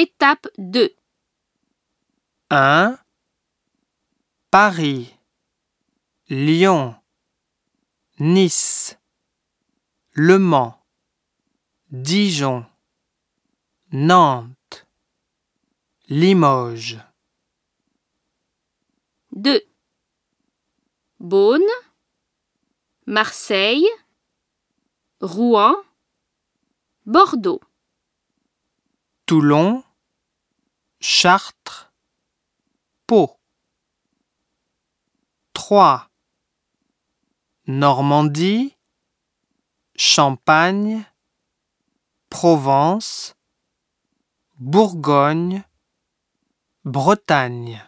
Étape 2. 1. Paris, Lyon, Nice, Le Mans, Dijon, Nantes, Limoges. 2. Beaune, Marseille, Rouen, Bordeaux. Toulon, Chartres, Pau. 3. Normandie, Champagne, Provence, Bourgogne, Bretagne.